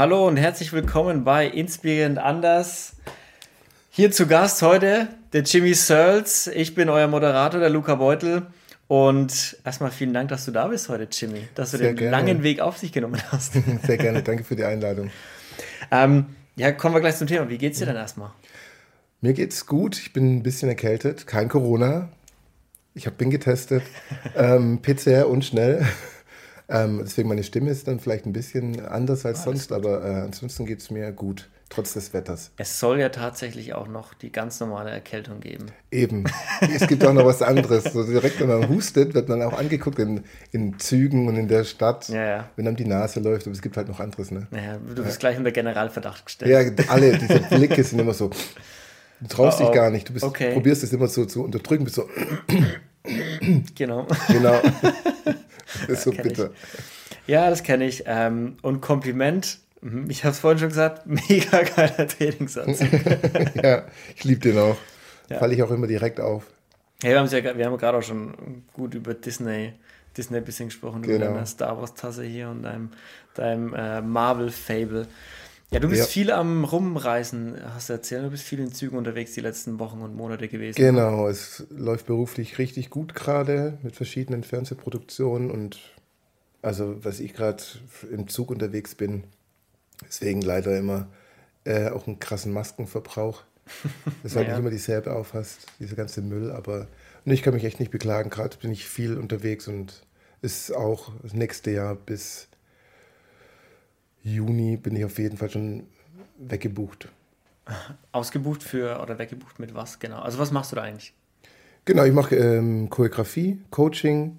Hallo und herzlich willkommen bei Inspirierend Anders. Hier zu Gast heute der Jimmy Searles. Ich bin euer Moderator, der Luca Beutel. Und erstmal vielen Dank, dass du da bist heute, Jimmy, dass du Sehr den gerne. langen Weg auf sich genommen hast. Sehr gerne, danke für die Einladung. Ähm, ja, kommen wir gleich zum Thema. Wie geht's dir denn erstmal? Mir geht's gut. Ich bin ein bisschen erkältet. Kein Corona. Ich hab, bin getestet. ähm, PCR und schnell. Ähm, deswegen meine Stimme ist dann vielleicht ein bisschen anders als ah, sonst, aber äh, ansonsten geht es mir gut, trotz des Wetters. Es soll ja tatsächlich auch noch die ganz normale Erkältung geben. Eben. es gibt auch noch was anderes. So direkt, wenn man hustet, wird man auch angeguckt in, in Zügen und in der Stadt, ja, ja. wenn dann die Nase läuft. Aber es gibt halt noch anderes. Ne? Naja, du bist ja. gleich unter Generalverdacht gestellt. Ja, alle, diese Blicke sind immer so. Du traust oh, dich gar nicht. Du bist, okay. probierst es immer so zu unterdrücken, bist so. genau. Genau. Das ist so bitter. Ich. Ja, das kenne ich. Ähm, und Kompliment, mhm, ich habe es vorhin schon gesagt, mega geiler Trainingssatz. ja, ich liebe den auch. Ja. Falle ich auch immer direkt auf. Ja, wir, ja, wir haben gerade auch schon gut über Disney, Disney ein bisschen gesprochen, genau. über deine Star Wars-Tasse hier und deinem, deinem äh, Marvel-Fable. Ja, du bist ja. viel am Rumreisen, hast du erzählt. Du bist viel in Zügen unterwegs die letzten Wochen und Monate gewesen. Genau, es läuft beruflich richtig gut gerade mit verschiedenen Fernsehproduktionen und also, was ich gerade im Zug unterwegs bin, deswegen leider immer äh, auch einen krassen Maskenverbrauch. Dass halt naja. nicht immer dieselbe aufhast, dieser ganze Müll, aber und ich kann mich echt nicht beklagen. Gerade bin ich viel unterwegs und ist auch das nächste Jahr bis Juni bin ich auf jeden Fall schon weggebucht. Ausgebucht für oder weggebucht mit was genau? Also was machst du da eigentlich? Genau, ich mache ähm, Choreografie, Coaching,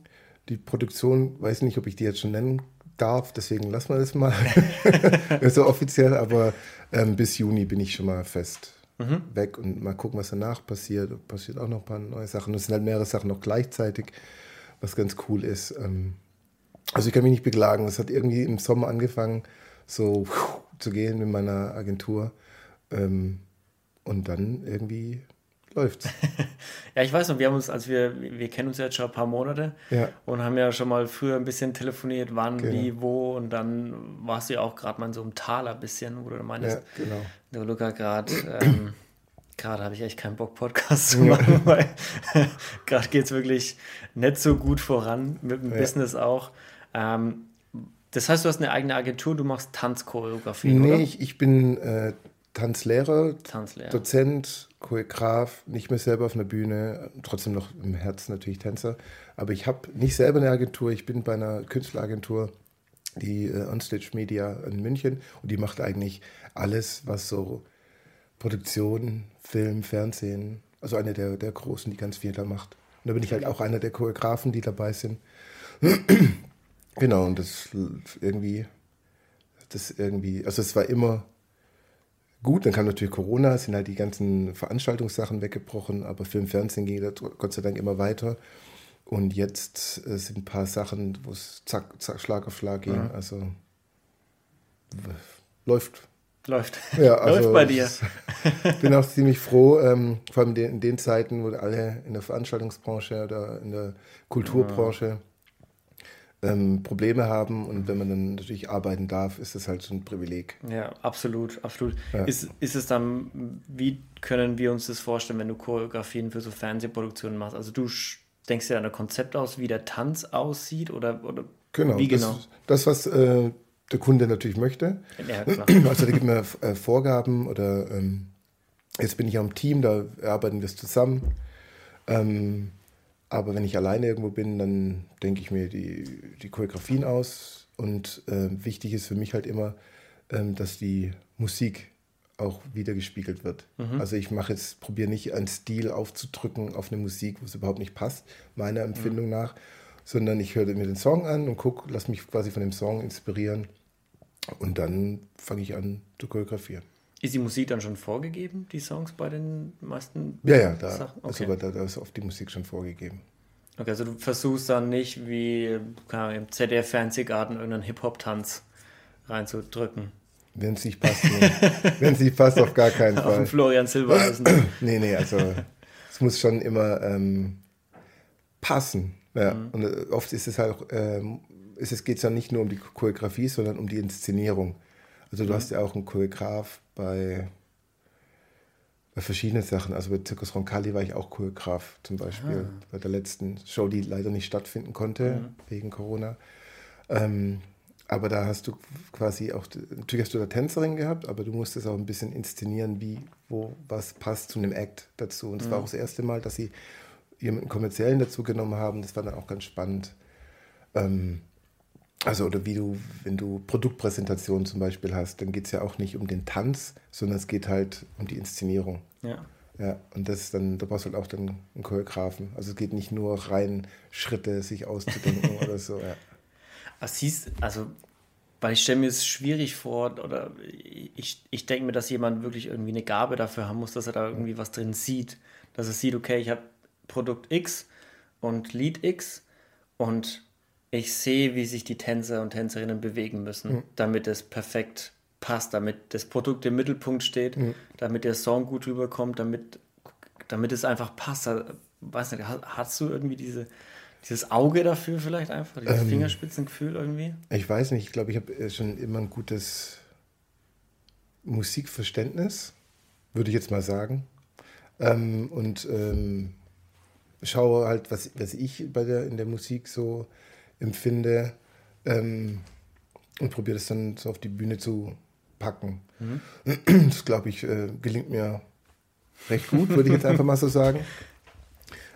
die Produktion, weiß nicht, ob ich die jetzt schon nennen darf, deswegen lassen wir das mal so offiziell, aber ähm, bis Juni bin ich schon mal fest mhm. weg und mal gucken, was danach passiert. Passiert auch noch ein paar neue Sachen. Es sind halt mehrere Sachen noch gleichzeitig, was ganz cool ist. Ähm, also ich kann mich nicht beklagen. Es hat irgendwie im Sommer angefangen, so zu gehen mit meiner Agentur. Ähm, und dann irgendwie läuft's. ja, ich weiß noch, wir haben uns, als wir, wir kennen uns jetzt schon ein paar Monate ja. und haben ja schon mal früher ein bisschen telefoniert, wann, genau. wie, wo und dann warst du ja auch gerade mal in so einem Taler bisschen, wo du meinst, ja, genau. der Luca gerade, ähm, gerade habe ich echt keinen Bock, Podcast zu machen, weil gerade geht es wirklich nicht so gut voran, mit dem ja. Business auch. Ähm, das heißt, du hast eine eigene Agentur, du machst Tanzchoreografie, nee, oder? Nee, ich, ich, bin äh, Tanzlehrer, Tanzlehrer, Dozent, Choreograf, nicht mehr selber auf einer Bühne, trotzdem noch im Herzen natürlich Tänzer. Aber ich habe nicht selber eine Agentur, ich bin bei einer Künstleragentur, die äh, Onstage Media in München und die macht eigentlich alles, was so Produktion, Film, Fernsehen, also eine der, der Großen, die ganz viel da macht. Und da bin ich halt auch einer der Choreografen, die dabei sind. Genau, und das irgendwie, das irgendwie, also es war immer gut, dann kam natürlich Corona, sind halt die ganzen Veranstaltungssachen weggebrochen, aber Film, Fernsehen ging das Gott sei Dank immer weiter. Und jetzt äh, sind ein paar Sachen, wo es zack, zack, Schlag auf Schlag ging. Ja. Also läuft. Läuft. Ja, also läuft bei dir. Ich bin auch ziemlich froh, ähm, vor allem in den Zeiten, wo alle in der Veranstaltungsbranche oder in der Kulturbranche ja ähm, Probleme haben und wenn man dann natürlich arbeiten darf, ist das halt so ein Privileg. Ja, absolut, absolut. Ja. Ist, ist es dann, wie können wir uns das vorstellen, wenn du Choreografien für so Fernsehproduktionen machst? Also du denkst dir ein Konzept aus, wie der Tanz aussieht oder, oder genau, wie genau? Das, das was äh, der Kunde natürlich möchte. Ja. Also da gibt mir äh, Vorgaben oder ähm, jetzt bin ich am Team, da arbeiten wir es zusammen. Ähm, aber wenn ich alleine irgendwo bin, dann denke ich mir die, die Choreografien aus. Und äh, wichtig ist für mich halt immer, ähm, dass die Musik auch wieder gespiegelt wird. Mhm. Also ich mache jetzt, probiere nicht einen Stil aufzudrücken auf eine Musik, wo es überhaupt nicht passt, meiner Empfindung mhm. nach, sondern ich höre mir den Song an und gucke, lasse mich quasi von dem Song inspirieren und dann fange ich an zu choreografieren. Ist die Musik dann schon vorgegeben, die Songs bei den meisten Ja, ja, da, Sachen? Okay. Also, da, da ist oft die Musik schon vorgegeben. Okay, also du versuchst dann nicht wie Ahnung, im ZDF-Fernsehgarten irgendeinen Hip-Hop-Tanz reinzudrücken. Wenn es nicht passt, nee. Wenn es nicht passt, auf gar keinen Fall. Auf Florian Silbereisen. nee, nee, also es muss schon immer ähm, passen. Ja. Mhm. Und äh, oft ist es halt auch, ähm, es geht es dann nicht nur um die Choreografie, sondern um die Inszenierung. Also du mhm. hast ja auch einen Choreograf bei, bei verschiedenen Sachen. Also bei Zirkus Roncalli war ich auch Choreograf zum Beispiel. Ah. Bei der letzten Show, die leider nicht stattfinden konnte mhm. wegen Corona. Ähm, aber da hast du quasi auch, natürlich hast du da Tänzerin gehabt, aber du musstest auch ein bisschen inszenieren, wie, wo, was passt zu einem Act dazu. Und es mhm. war auch das erste Mal, dass sie jemanden kommerziellen dazu genommen haben. Das war dann auch ganz spannend. Ähm, also, oder wie du, wenn du Produktpräsentationen zum Beispiel hast, dann geht es ja auch nicht um den Tanz, sondern es geht halt um die Inszenierung. Ja. Ja, und das ist dann, da brauchst du halt auch dann einen Choreografen. Also es geht nicht nur rein Schritte sich auszudenken oder so, ja. Was hieß, also, weil ich stelle mir es schwierig vor, oder ich, ich denke mir, dass jemand wirklich irgendwie eine Gabe dafür haben muss, dass er da irgendwie was drin sieht. Dass er sieht, okay, ich habe Produkt X und Lied X und ich sehe, wie sich die Tänzer und Tänzerinnen bewegen müssen, mhm. damit es perfekt passt, damit das Produkt im Mittelpunkt steht, mhm. damit der Song gut rüberkommt, damit, damit es einfach passt. Weiß nicht, hast du irgendwie diese, dieses Auge dafür vielleicht einfach, dieses ähm, Fingerspitzengefühl irgendwie? Ich weiß nicht, ich glaube, ich habe äh, schon immer ein gutes Musikverständnis, würde ich jetzt mal sagen. Ähm, und ähm, schaue halt, was, was ich bei der, in der Musik so empfinde ähm, und probiere das dann so auf die Bühne zu packen. Mhm. Das, glaube ich, äh, gelingt mir recht gut, würde ich jetzt einfach mal so sagen.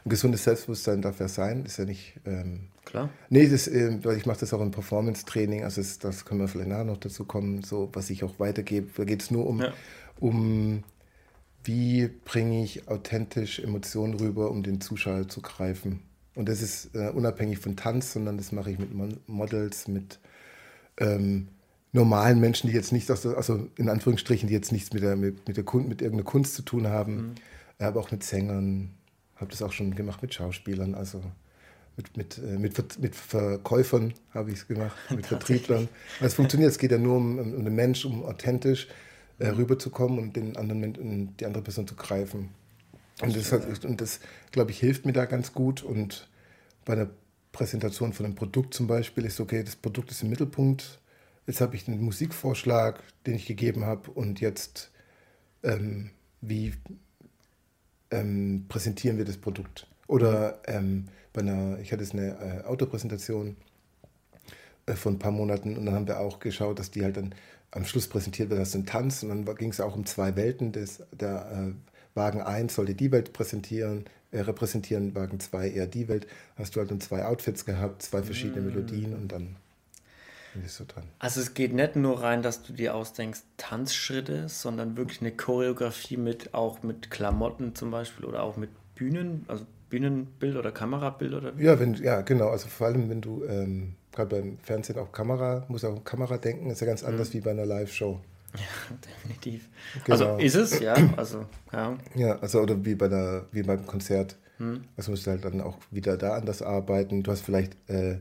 Ein gesundes Selbstbewusstsein darf ja sein, ist ja nicht. Ähm, Klar. Nee, das, äh, ich mache das auch im Performance-Training, also das, das können wir vielleicht nachher noch dazu kommen, so was ich auch weitergebe. Da geht es nur um, ja. um wie bringe ich authentisch Emotionen rüber, um den Zuschauer zu greifen. Und das ist äh, unabhängig von Tanz, sondern das mache ich mit Models, mit ähm, normalen Menschen, die jetzt nicht, also in Anführungsstrichen, die jetzt nichts mit, der, mit, mit, der Kunst, mit irgendeiner Kunst zu tun haben, mhm. aber auch mit Sängern, habe das auch schon gemacht mit Schauspielern, also mit, mit, äh, mit, mit Verkäufern habe ich es gemacht, mit Vertrieblern. Also es funktioniert, es geht ja nur um, um den Mensch, um authentisch äh, mhm. rüberzukommen und den anderen, die andere Person zu greifen. Und das, und das, glaube ich, hilft mir da ganz gut. Und bei der Präsentation von einem Produkt zum Beispiel ist okay, das Produkt ist im Mittelpunkt. Jetzt habe ich einen Musikvorschlag, den ich gegeben habe. Und jetzt, ähm, wie ähm, präsentieren wir das Produkt? Oder ähm, bei einer, ich hatte jetzt eine äh, Autopräsentation äh, vor ein paar Monaten und dann haben wir auch geschaut, dass die halt dann am Schluss präsentiert wird, das ist ein Tanz und dann ging es auch um zwei Welten. Des, der äh, Wagen 1 sollte die Welt präsentieren, äh, repräsentieren, Wagen 2 eher die Welt. Hast du halt dann zwei Outfits gehabt, zwei verschiedene mm. Melodien und dann bist du dran. Also es geht nicht nur rein, dass du dir ausdenkst Tanzschritte, sondern wirklich eine Choreografie mit auch mit Klamotten zum Beispiel oder auch mit Bühnen, also Bühnenbild oder Kamerabild oder wie? Ja, wenn, ja, genau. Also vor allem, wenn du ähm, gerade beim Fernsehen auch Kamera, muss auch Kamera denken, ist ja ganz anders mhm. wie bei einer Live-Show. Ja, definitiv. Genau. Also ist es, ja. Also, ja. ja, also oder wie bei der, wie beim Konzert. Hm. Also musst du halt dann auch wieder da anders arbeiten. Du hast vielleicht äh,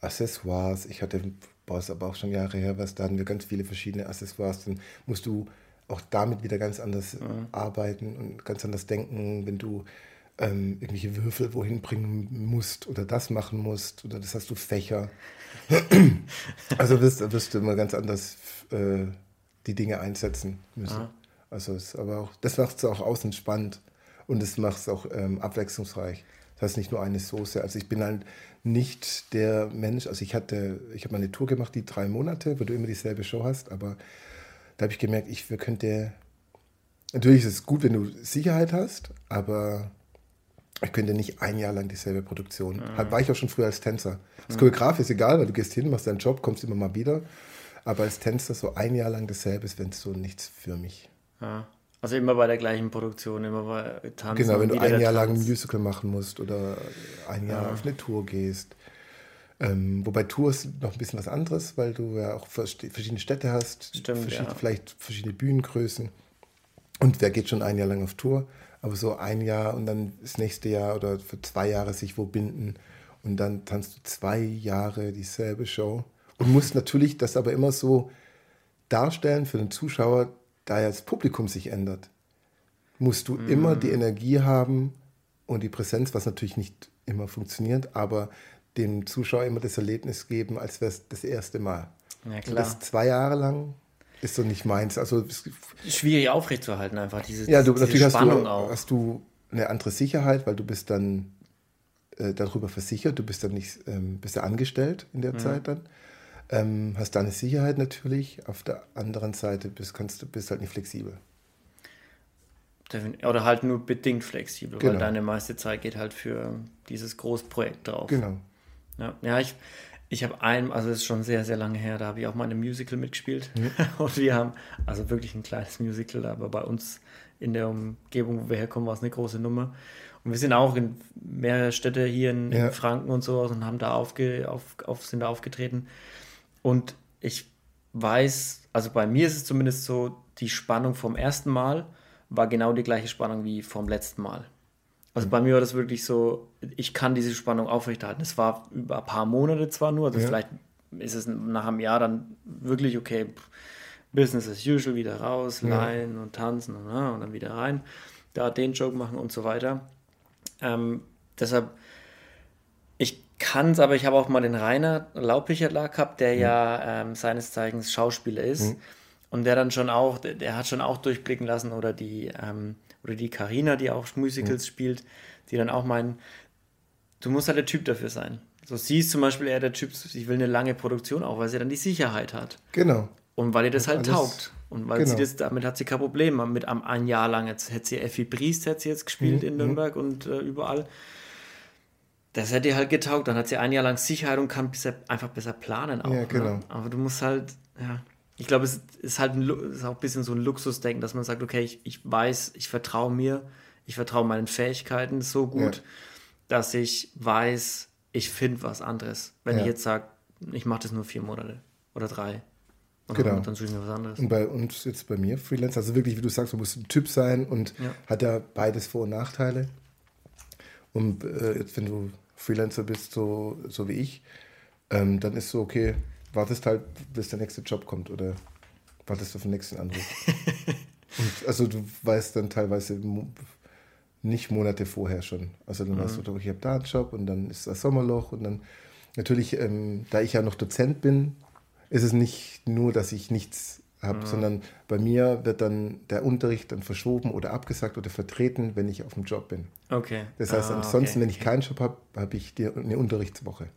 Accessoires. Ich hatte, boah, ist aber auch schon Jahre her, was, da hatten wir ganz viele verschiedene Accessoires. Dann musst du auch damit wieder ganz anders mhm. arbeiten und ganz anders denken, wenn du ähm, irgendwelche Würfel wohin bringen musst oder das machen musst oder das hast du Fächer. also wirst, wirst du immer ganz anders äh, die Dinge einsetzen müssen. Ah. Also ist aber auch, das macht es auch außen spannend und es macht es auch ähm, abwechslungsreich. Das heißt nicht nur eine Soße. Also ich bin halt nicht der Mensch, also ich hatte, ich habe mal eine Tour gemacht, die drei Monate, wo du immer dieselbe Show hast, aber da habe ich gemerkt, ich könnte, natürlich ist es gut, wenn du Sicherheit hast, aber ich könnte nicht ein Jahr lang dieselbe Produktion. Mhm. War ich auch schon früher als Tänzer. Als. Choreograf ist egal, weil du gehst hin, machst deinen Job, kommst immer mal wieder. Aber als Tänzer so ein Jahr lang dasselbe ist, wenn es so nichts für mich. Ja. Also immer bei der gleichen Produktion, immer bei Tanzen. Genau, wenn du ein Jahr lang ein Musical machen musst oder ein Jahr ja. auf eine Tour gehst. Ähm, wobei Tour ist noch ein bisschen was anderes, weil du ja auch verschiedene Städte hast, Stimmt, verschiedene, ja. vielleicht verschiedene Bühnengrößen. Und wer geht schon ein Jahr lang auf Tour? Aber so ein Jahr und dann das nächste Jahr oder für zwei Jahre sich wo binden und dann tanzt du zwei Jahre dieselbe Show und musst natürlich das aber immer so darstellen für den Zuschauer, da ja das Publikum sich ändert. Musst du mhm. immer die Energie haben und die Präsenz, was natürlich nicht immer funktioniert, aber dem Zuschauer immer das Erlebnis geben, als wäre es das erste Mal. Ja, klar. Und das zwei Jahre lang ist so nicht meins. Also schwierig aufrechtzuerhalten einfach diese, ja, du, diese natürlich Spannung hast du, auch. hast du eine andere Sicherheit, weil du bist dann äh, darüber versichert, du bist dann nicht, ähm, bist ja angestellt in der mhm. Zeit dann. Ähm, hast deine Sicherheit natürlich. Auf der anderen Seite bist, kannst du bist halt nicht flexibel. Oder halt nur bedingt flexibel, genau. weil deine meiste Zeit geht halt für dieses Großprojekt drauf. Genau. Ja, ja ich, ich habe ein, also es ist schon sehr, sehr lange her, da habe ich auch mal in einem Musical mitgespielt. Mhm. Und wir haben, also wirklich ein kleines Musical, aber bei uns in der Umgebung, wo wir herkommen, war es eine große Nummer. Und wir sind auch in mehrere Städte hier in, ja. in Franken und so und haben da aufge, auf, auf, sind da aufgetreten. Und ich weiß, also bei mir ist es zumindest so, die Spannung vom ersten Mal war genau die gleiche Spannung wie vom letzten Mal. Also bei mir war das wirklich so, ich kann diese Spannung aufrechterhalten. Es war über ein paar Monate zwar nur, also ja. vielleicht ist es nach einem Jahr dann wirklich okay, Business as usual, wieder raus, ja. leihen und tanzen und, ne, und, dann wieder rein, da den Joke machen und so weiter. Ähm, deshalb, ich kann es, aber ich habe auch mal den Rainer Laupicher da gehabt, der mhm. ja ähm, seines Zeichens Schauspieler ist. Mhm. Und der dann schon auch, der, der, hat schon auch durchblicken lassen, oder die, ähm, oder die Carina, die auch Musicals mhm. spielt, die dann auch meinen, du musst halt der Typ dafür sein. So, sie ist zum Beispiel eher der Typ, ich will eine lange Produktion, auch weil sie dann die Sicherheit hat. Genau. Und weil ihr das halt Alles, taugt. Und weil genau. sie das, damit hat sie kein Problem. Mit einem, ein Jahr lang jetzt hätte sie Effi Briest hätte sie jetzt gespielt mhm. in Nürnberg und äh, überall. Das hätte ihr halt getaugt. Dann hat sie ein Jahr lang Sicherheit und kann besser, einfach besser planen auch. Ja, genau. Ne? Aber du musst halt, ja. Ich glaube, es ist halt ein, ist auch ein bisschen so ein Luxusdenken, dass man sagt, okay, ich, ich weiß, ich vertraue mir, ich vertraue meinen Fähigkeiten so gut, ja. dass ich weiß, ich finde was anderes. Wenn ja. ich jetzt sage, ich mache das nur vier Monate oder drei. Und genau. Dann suche ich mir was anderes. Und bei uns jetzt bei mir, Freelance, also wirklich, wie du sagst, du musst ein Typ sein und ja. hat ja beides Vor- und Nachteile. Und äh, jetzt, wenn du Freelancer bist, so, so wie ich, ähm, dann ist so, okay, wartest halt, bis der nächste Job kommt oder wartest auf den nächsten Anruf. und, also du weißt dann teilweise nicht Monate vorher schon. Also dann mhm. weißt du, ich habe da einen Job und dann ist das Sommerloch und dann natürlich, ähm, da ich ja noch Dozent bin, ist es nicht nur, dass ich nichts habe, mhm. sondern bei mir wird dann der Unterricht dann verschoben oder abgesagt oder vertreten, wenn ich auf dem Job bin. Okay. Das heißt, ah, ansonsten, okay. wenn ich keinen Job habe, habe ich die, eine Unterrichtswoche.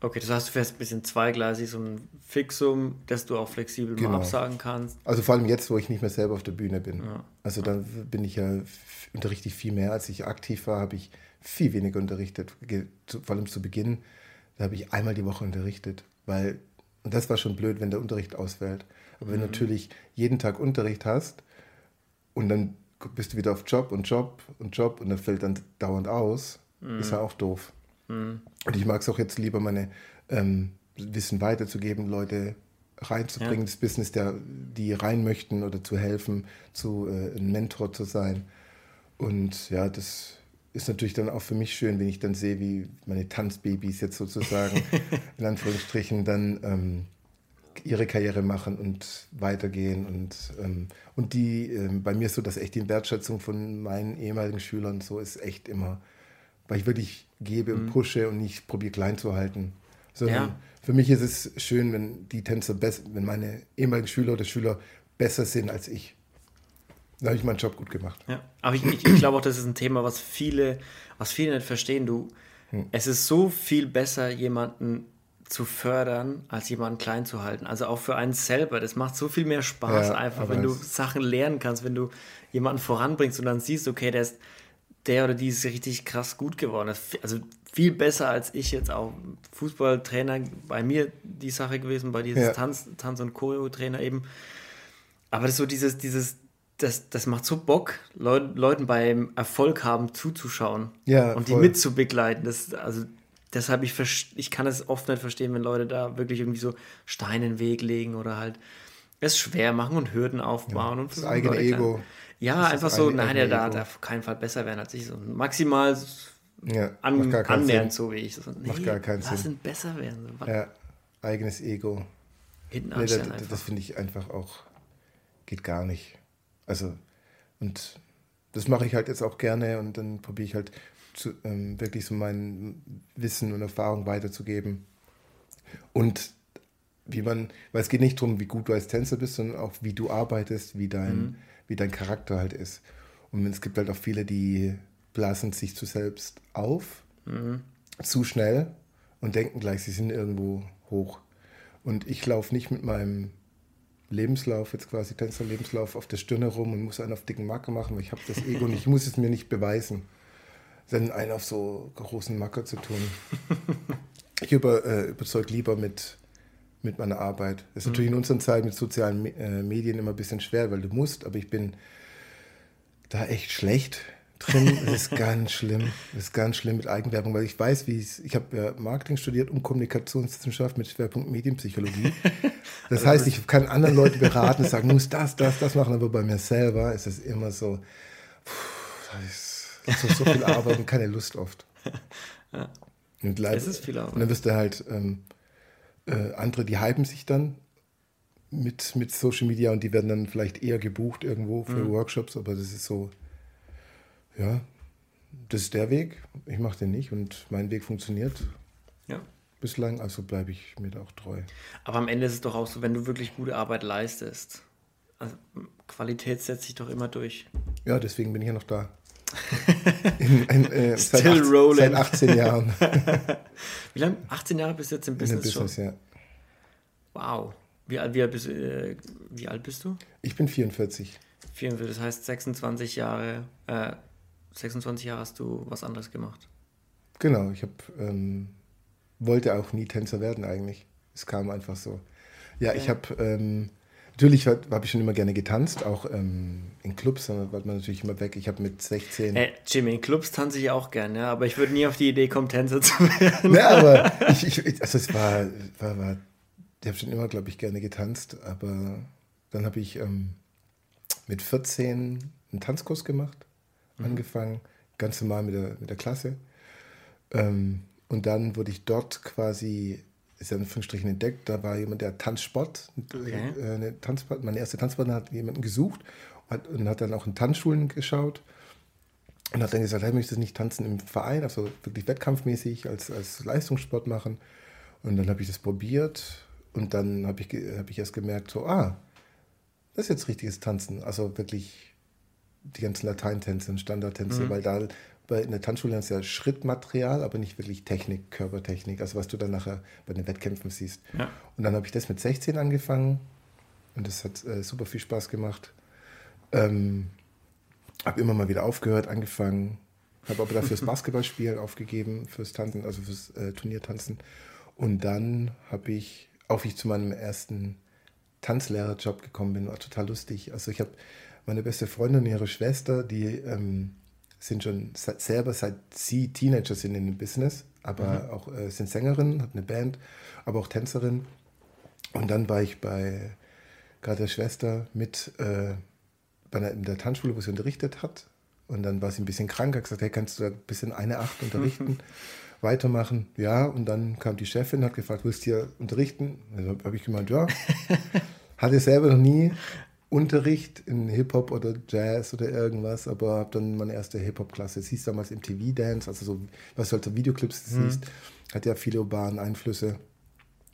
Okay, das heißt, du fährst ein bisschen zweigleisig, so ein Fixum, dass du auch flexibel genau. mal absagen kannst. Also vor allem jetzt, wo ich nicht mehr selber auf der Bühne bin. Ja. Also dann bin ich ja, unterrichte ich viel mehr. Als ich aktiv war, habe ich viel weniger unterrichtet. Vor allem zu Beginn, da habe ich einmal die Woche unterrichtet, weil und das war schon blöd, wenn der Unterricht ausfällt. Aber wenn du natürlich jeden Tag Unterricht hast und dann bist du wieder auf Job und Job und Job und dann fällt dann dauernd aus, mhm. ist ja auch doof. Mhm. Und ich mag es auch jetzt lieber, meine ähm, Wissen weiterzugeben, Leute reinzubringen, ja. das Business, der, die rein möchten oder zu helfen, zu äh, ein Mentor zu sein. Und ja, das ist natürlich dann auch für mich schön, wenn ich dann sehe, wie meine Tanzbabys jetzt sozusagen in Anführungsstrichen dann ähm, ihre Karriere machen und weitergehen. Und, ähm, und die, ähm, bei mir ist so, dass echt die Wertschätzung von meinen ehemaligen Schülern so ist echt immer, weil ich wirklich gebe und mhm. pushe und nicht probiere klein zu halten. Sondern ja. für mich ist es schön, wenn die Tänzer besser, wenn meine ehemaligen Schüler oder Schüler besser sind als ich. Da habe ich meinen Job gut gemacht. Ja, aber ich, ich, ich glaube auch, das ist ein Thema, was viele, was viele nicht verstehen. Du, hm. es ist so viel besser, jemanden zu fördern, als jemanden klein zu halten. Also auch für einen selber. Das macht so viel mehr Spaß ja, einfach, wenn du Sachen lernen kannst, wenn du jemanden voranbringst und dann siehst, okay, der ist der oder die ist richtig krass gut geworden. Also viel besser als ich jetzt auch Fußballtrainer bei mir die Sache gewesen, bei ist ja. Tanz, Tanz- und Choreo-Trainer eben. Aber das ist so dieses, dieses, das, das macht so Bock, Leut, Leuten beim Erfolg haben zuzuschauen ja, und voll. die mitzubegleiten. Das, also deshalb, ich, ich kann es oft nicht verstehen, wenn Leute da wirklich irgendwie so Steine in den Weg legen oder halt es schwer machen und Hürden aufbauen. Ja, und das eigene Leute. Ego. Ja, das einfach so, nein, der darf auf keinen Fall besser werden als ich. So maximal ja, an, annähernd so wie ich. So, nee, macht gar keinen lass Sinn. ihn besser werden. So, ja, eigenes Ego. Hinten nee, das, das finde ich einfach auch, geht gar nicht. Also, und das mache ich halt jetzt auch gerne und dann probiere ich halt zu, ähm, wirklich so mein Wissen und Erfahrung weiterzugeben. Und wie man, weil es geht nicht darum, wie gut du als Tänzer bist, sondern auch wie du arbeitest, wie dein, mhm. wie dein Charakter halt ist. Und es gibt halt auch viele, die blasen sich zu selbst auf, mhm. zu schnell und denken gleich, sie sind irgendwo hoch. Und ich laufe nicht mit meinem Lebenslauf, jetzt quasi Tänzerlebenslauf, auf der Stirne rum und muss einen auf dicken Macker machen, weil ich habe das Ego und ich muss es mir nicht beweisen, sondern einen auf so großen Macker zu tun. Ich über, äh, überzeug lieber mit, mit meiner Arbeit. Das ist mhm. natürlich in unserer Zeit mit sozialen äh, Medien immer ein bisschen schwer, weil du musst, aber ich bin da echt schlecht drin. Das ist ganz schlimm. Das ist ganz schlimm mit Eigenwerbung, weil ich weiß, wie es. Ich habe ja Marketing studiert und Kommunikationswissenschaft mit Schwerpunkt Medienpsychologie. Das also heißt, ich kann anderen Leute beraten und sagen, muss das, das, das machen, aber bei mir selber ist es immer so, das ist so, so viel Arbeit und keine Lust oft. Ja. Und leider, es ist viel Arbeit. Und dann wirst du halt ähm, äh, andere, die hypen sich dann mit, mit Social Media und die werden dann vielleicht eher gebucht irgendwo für mhm. Workshops, aber das ist so, ja, das ist der Weg. Ich mache den nicht und mein Weg funktioniert. Ja. Bislang, also bleibe ich mir da auch treu. Aber am Ende ist es doch auch so, wenn du wirklich gute Arbeit leistest. Also Qualität setzt sich doch immer durch. Ja, deswegen bin ich ja noch da. In, in, äh, seit, Still 18, rolling. seit 18 Jahren. Wie lange? 18 Jahre bist du jetzt im Business, in Business schon? Ja. Wow. Wie, wie, bist, äh, wie alt bist du? Ich bin 44. 44, das heißt 26 Jahre, äh, 26 Jahre hast du was anderes gemacht. Genau, ich habe ähm, wollte auch nie Tänzer werden eigentlich. Es kam einfach so. Ja, okay. ich habe ähm, natürlich habe ich schon immer gerne getanzt, auch ähm, in Clubs, da war man natürlich immer weg. Ich habe mit 16. Hey, Jimmy, in Clubs tanze ich auch gerne, ja, aber ich würde nie auf die Idee kommen, Tänzer zu werden. Ja, aber ich, ich, also es war, war, war ich habe schon immer, glaube ich, gerne getanzt, aber dann habe ich ähm, mit 14 einen Tanzkurs gemacht mhm. angefangen, ganz normal mit der, mit der Klasse. Ähm, und dann wurde ich dort quasi, ist ja in Anführungsstrichen entdeckt, da war jemand, der Tanzsport, okay. äh, eine Tanzsport, meine erste Tanzpartner hat jemanden gesucht und hat, und hat dann auch in Tanzschulen geschaut und hat dann gesagt, hey, möchtest du nicht tanzen im Verein, also wirklich wettkampfmäßig als, als Leistungssport machen. Und dann habe ich das probiert und dann habe ich, hab ich erst gemerkt, so, ah, das ist jetzt richtiges Tanzen. Also wirklich die ganzen Lateintänze und Standardtänze, mhm. weil da bei, in der Tanzschule lernst ja Schrittmaterial, aber nicht wirklich Technik, Körpertechnik, also was du dann nachher bei den Wettkämpfen siehst. Ja. Und dann habe ich das mit 16 angefangen und das hat äh, super viel Spaß gemacht. Ähm, habe immer mal wieder aufgehört, angefangen, habe aber dafür das Basketballspielen aufgegeben, fürs Tanzen, also fürs äh, Turniertanzen. Und dann habe ich, auch wie ich zu meinem ersten Tanzlehrerjob gekommen bin, war total lustig. Also ich habe meine beste Freundin und ihre Schwester, die ähm, sind schon selber seit sie Teenager sind in dem Business, aber mhm. auch äh, sind Sängerin, hat eine Band, aber auch Tänzerin. Und dann war ich bei gerade der Schwester mit äh, bei einer, in der Tanzschule, wo sie unterrichtet hat. Und dann war sie ein bisschen krank, hat gesagt, hey, kannst du ein bisschen eine Acht unterrichten, weitermachen? Ja, und dann kam die Chefin, hat gefragt, willst du hier unterrichten? Also habe ich gemeint, ja. Hatte selber noch nie Unterricht in Hip-Hop oder Jazz oder irgendwas, aber habe dann meine erste Hip-Hop-Klasse. Es hieß damals MTV Dance, also so, was du halt so Videoclips mhm. siehst, hat ja viele urbanen Einflüsse.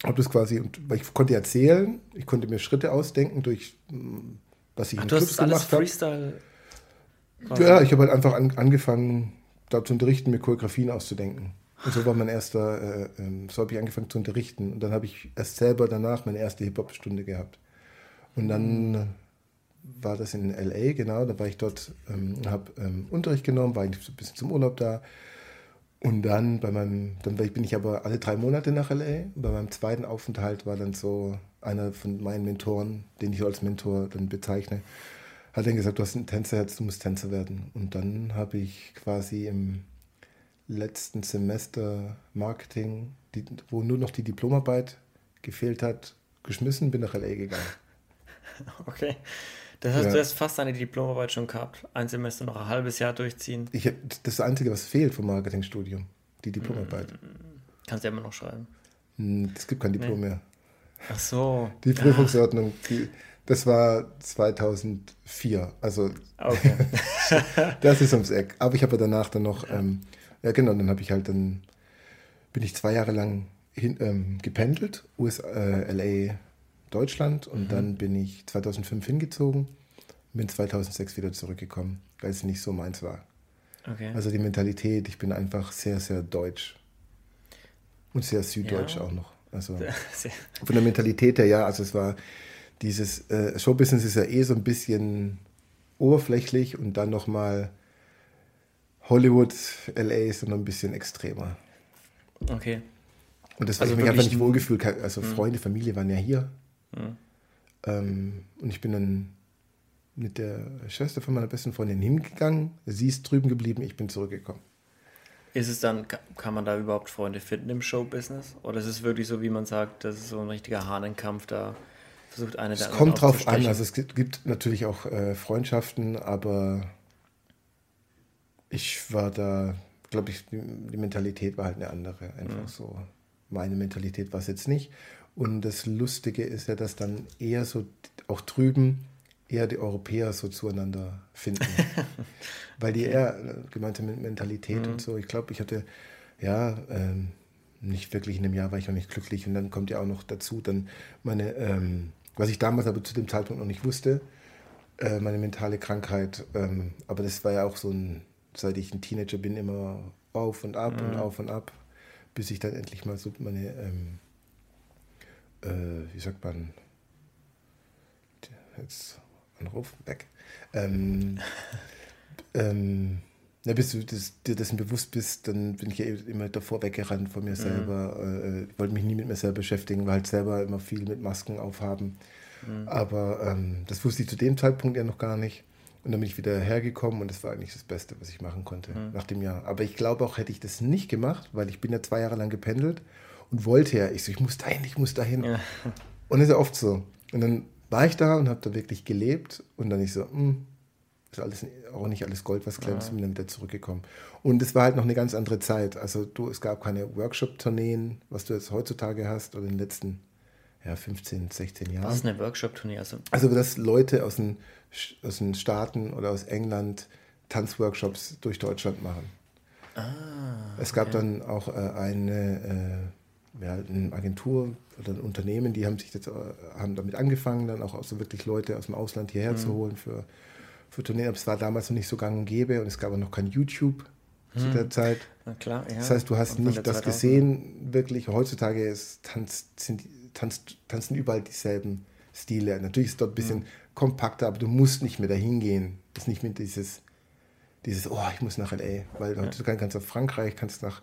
Habe das quasi, und ich konnte erzählen, ich konnte mir Schritte ausdenken durch, mm, was ich Ach, in Clubs gemacht habe. Ja, ich habe halt einfach an, angefangen, da zu unterrichten, mir Choreografien auszudenken. Und so war mein erster, äh, äh, so habe ich angefangen zu unterrichten. Und dann habe ich erst selber danach meine erste Hip-Hop-Stunde gehabt. Und dann war das in LA, genau, da war ich dort, ähm, habe ähm, Unterricht genommen, war ein bisschen zum Urlaub da. Und dann bei meinem, dann bin ich aber alle drei Monate nach LA. Bei meinem zweiten Aufenthalt war dann so einer von meinen Mentoren, den ich als Mentor dann bezeichne, hat dann gesagt, du hast ein Tänzerherz, du musst Tänzer werden. Und dann habe ich quasi im letzten Semester Marketing, die, wo nur noch die Diplomarbeit gefehlt hat, geschmissen, bin nach LA gegangen. Okay. Das heißt, ja. du hast fast deine Diplomarbeit schon gehabt. Ein Semester noch ein halbes Jahr durchziehen. Ich, das ist das Einzige, was fehlt vom Marketingstudium. Die Diplomarbeit. Mm, kannst du ja immer noch schreiben. Hm, es gibt kein Diplom nee. mehr. Ach so. Die Prüfungsordnung, die, das war 2004. Also, okay. das ist ums Eck. Aber ich habe danach dann noch, ähm, ja genau, dann habe ich halt dann, bin ich zwei Jahre lang hin, ähm, gependelt, USA, äh, LA, Deutschland und mhm. dann bin ich 2005 hingezogen und bin 2006 wieder zurückgekommen, weil es nicht so meins war. Okay. Also die Mentalität, ich bin einfach sehr, sehr deutsch. Und sehr süddeutsch ja. auch noch. Also von der Mentalität her, ja, also es war dieses äh, Showbusiness ist ja eh so ein bisschen oberflächlich und dann nochmal Hollywood, LA ist dann noch ein bisschen extremer. Okay. Und das also ich mich einfach nicht wohlgefühlt. Also mh. Freunde, Familie waren ja hier. Mhm. Ähm, und ich bin dann mit der Schwester von meiner besten Freundin hingegangen. Sie ist drüben geblieben, ich bin zurückgekommen. Ist es dann, kann man da überhaupt Freunde finden im Showbusiness? Oder ist es wirklich so, wie man sagt, das ist so ein richtiger Hahnenkampf, da versucht eine der Es kommt drauf an, also es gibt natürlich auch äh, Freundschaften, aber ich war da, glaube ich, die, die, Mentalität war halt eine andere. Einfach mhm. so. Meine Mentalität war es jetzt nicht. Und das Lustige ist ja, dass dann eher so auch drüben eher die Europäer so zueinander finden. Weil die eher äh, gemeinte Mentalität mhm. und so. Ich glaube, ich hatte, ja, ähm, nicht wirklich in einem Jahr war ich auch nicht glücklich. Und dann kommt ja auch noch dazu, dann meine, ähm, was ich damals aber zu dem Zeitpunkt noch nicht wusste, äh, meine mentale Krankheit. Ähm, aber das war ja auch so ein, seit ich ein Teenager bin, immer auf und ab mhm. und auf und ab, bis ich dann endlich mal so meine, ähm, äh, wie sagt man, jetzt Anruf, weg. Ähm, ähm, na, bis du das, dir dessen bewusst bist, dann bin ich ja immer davor weggerannt von mir mhm. selber. Äh, ich wollte mich nie mit mir selber beschäftigen, weil halt selber immer viel mit Masken aufhaben. Mhm. Aber ähm, das wusste ich zu dem Zeitpunkt ja noch gar nicht. Und dann bin ich wieder hergekommen und das war eigentlich das Beste, was ich machen konnte mhm. nach dem Jahr. Aber ich glaube auch, hätte ich das nicht gemacht, weil ich bin ja zwei Jahre lang gependelt und wollte ja, ich so, ich muss dahin, ich muss dahin. Ja. Und das ist ja oft so. Und dann war ich da und habe da wirklich gelebt und dann ich so, mh, hm, ist alles, auch nicht alles Gold, was glänzt, ja. bin dann wieder zurückgekommen. Und es war halt noch eine ganz andere Zeit. Also du, es gab keine Workshop-Tourneen, was du jetzt heutzutage hast oder in den letzten ja, 15, 16 Jahren. Was ist eine Workshop-Tournee? Also, also dass Leute aus den, aus den Staaten oder aus England Tanzworkshops durch Deutschland machen. Ah, es gab okay. dann auch äh, eine, äh, ja, eine Agentur, oder Unternehmen, die haben sich jetzt, äh, haben damit angefangen, dann auch so wirklich Leute aus dem Ausland hierher mhm. zu holen für, für Tourneen. Aber es war damals noch nicht so gang und gäbe und es gab auch noch kein YouTube mhm. zu der Zeit. Klar, ja. Das heißt, du hast nicht das gesehen, wirklich. Heutzutage ist, tanzt, sind, tanzt, tanzen überall dieselben Stile. Natürlich ist es dort ein bisschen mhm. kompakter, aber du musst nicht mehr dahin gehen. Das ist nicht mehr dieses, dieses, oh, ich muss nach L.A., weil ja. heutzutage kannst du nach Frankreich, kannst nach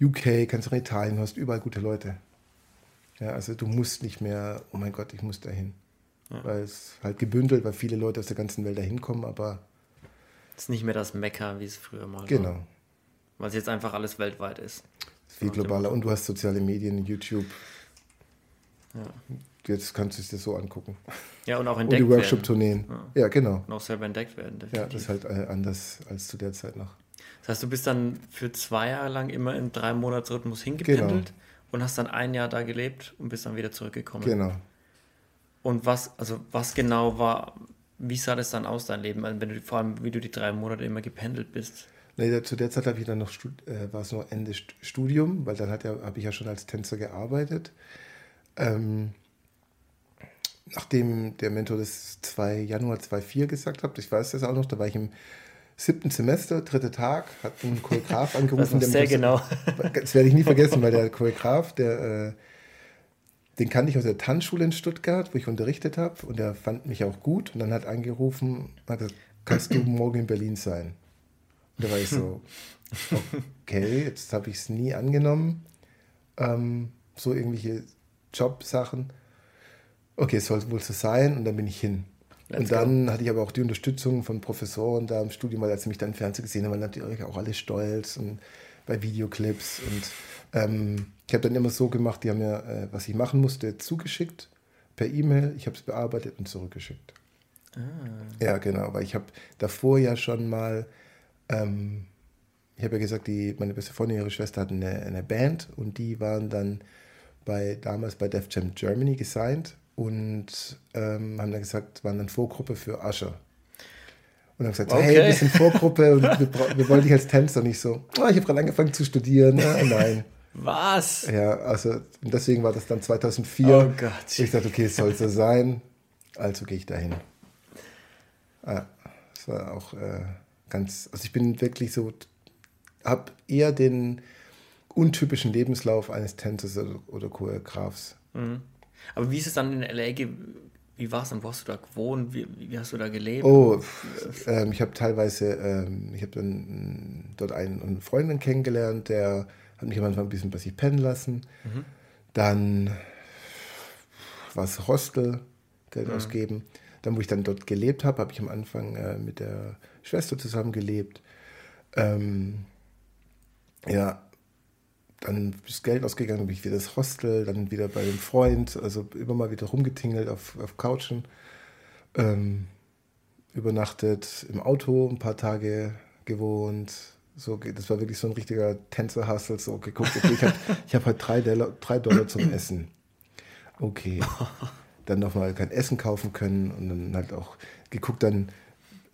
UK, kannst nach Italien, du hast überall gute Leute. Ja, also du musst nicht mehr, oh mein Gott, ich muss dahin. Ja. Weil es halt gebündelt, weil viele Leute aus der ganzen Welt dahin kommen, aber. Es ist nicht mehr das Mecker, wie es früher mal genau. war. Genau. Weil es jetzt einfach alles weltweit ist. ist viel globaler und du hast soziale Medien, YouTube. Ja. Jetzt kannst du es dir so angucken. Ja, und auch entdeckt und die Workshop-Tourneen. Ja. ja. genau. Und auch selber entdeckt werden. Definitiv. Ja, das ist halt äh, anders als zu der Zeit noch. Das heißt, du bist dann für zwei Jahre lang immer im Drei-Monats-Rhythmus hingependelt. Genau und hast dann ein Jahr da gelebt und bist dann wieder zurückgekommen. Genau. Und was, also was genau war, wie sah das dann aus, dein Leben? Also wenn du, vor allem, wie du die drei Monate immer gependelt bist? Nee, zu der Zeit habe ich dann noch äh, war es noch Ende Studium, weil dann hat ja, habe ich ja schon als Tänzer gearbeitet. Ähm, nachdem der Mentor das 2 Januar 2004 gesagt hat, ich weiß das auch noch, da war ich im siebten Semester, dritter Tag, hat ein Choreograf angerufen. Das sehr genau. Das werde ich nie vergessen, weil der Choreograf, der, äh, den kannte ich aus der Tanzschule in Stuttgart, wo ich unterrichtet habe und der fand mich auch gut und dann hat angerufen, hat gesagt, kannst du morgen in Berlin sein? Und da war ich so, okay, jetzt habe ich es nie angenommen, ähm, so irgendwelche Jobsachen. Okay, es soll wohl so sein und dann bin ich hin. Let's und dann go. hatte ich aber auch die Unterstützung von Professoren da im Studium, weil als sie mich dann im Fernsehen gesehen haben, waren natürlich auch alle stolz und bei Videoclips. Und ähm, ich habe dann immer so gemacht, die haben mir, äh, was ich machen musste, zugeschickt per E-Mail. Ich habe es bearbeitet und zurückgeschickt. Ah. Ja, genau, weil ich habe davor ja schon mal, ähm, ich habe ja gesagt, die, meine beste Freundin, ihre Schwester hatten eine, eine Band und die waren dann bei damals bei Def Jam Germany gesigned und ähm, haben dann gesagt, waren dann Vorgruppe für Usher. Und haben gesagt, okay. hey, wir sind Vorgruppe und wir, wir wollen dich als Tänzer nicht so. Oh, ich habe gerade angefangen zu studieren. Ah, nein. Was? Ja, also deswegen war das dann 2004. Oh Gott. Ich dachte, okay, es soll so sein. Also gehe ich dahin. Ja, das war auch äh, ganz, also ich bin wirklich so, habe eher den untypischen Lebenslauf eines Tänzers oder, Choreografs. Mhm. Aber wie ist es dann in L.A. Wie war es dann? Wo hast du da gewohnt? Wie, wie hast du da gelebt? Oh, ähm, ich habe teilweise, ähm, ich habe dann dort einen, einen Freundin kennengelernt, der hat mich am Anfang ein bisschen bei sich pennen lassen. Mhm. Dann war es Hostel, Geld mhm. ausgeben. Dann, wo ich dann dort gelebt habe, habe ich am Anfang äh, mit der Schwester zusammen gelebt. Ähm, ja, dann ist Geld ausgegangen, bin ich wieder das Hostel, dann wieder bei dem Freund, also immer mal wieder rumgetingelt auf, auf Couchen. Ähm, übernachtet im Auto ein paar Tage gewohnt. So, das war wirklich so ein richtiger Tänzer-Hustle. So geguckt, okay, ich habe ich hab halt drei Dollar, drei Dollar zum Essen. Okay. Dann nochmal kein Essen kaufen können und dann halt auch geguckt, dann